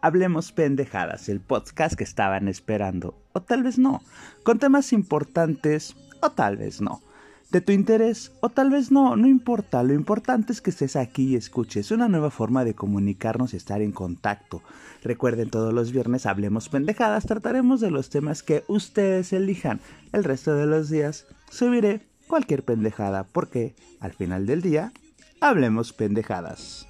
Hablemos Pendejadas, el podcast que estaban esperando, o tal vez no, con temas importantes, o tal vez no de tu interés o tal vez no, no importa, lo importante es que estés aquí y escuches una nueva forma de comunicarnos y estar en contacto. Recuerden todos los viernes hablemos pendejadas, trataremos de los temas que ustedes elijan. El resto de los días subiré cualquier pendejada porque al final del día hablemos pendejadas.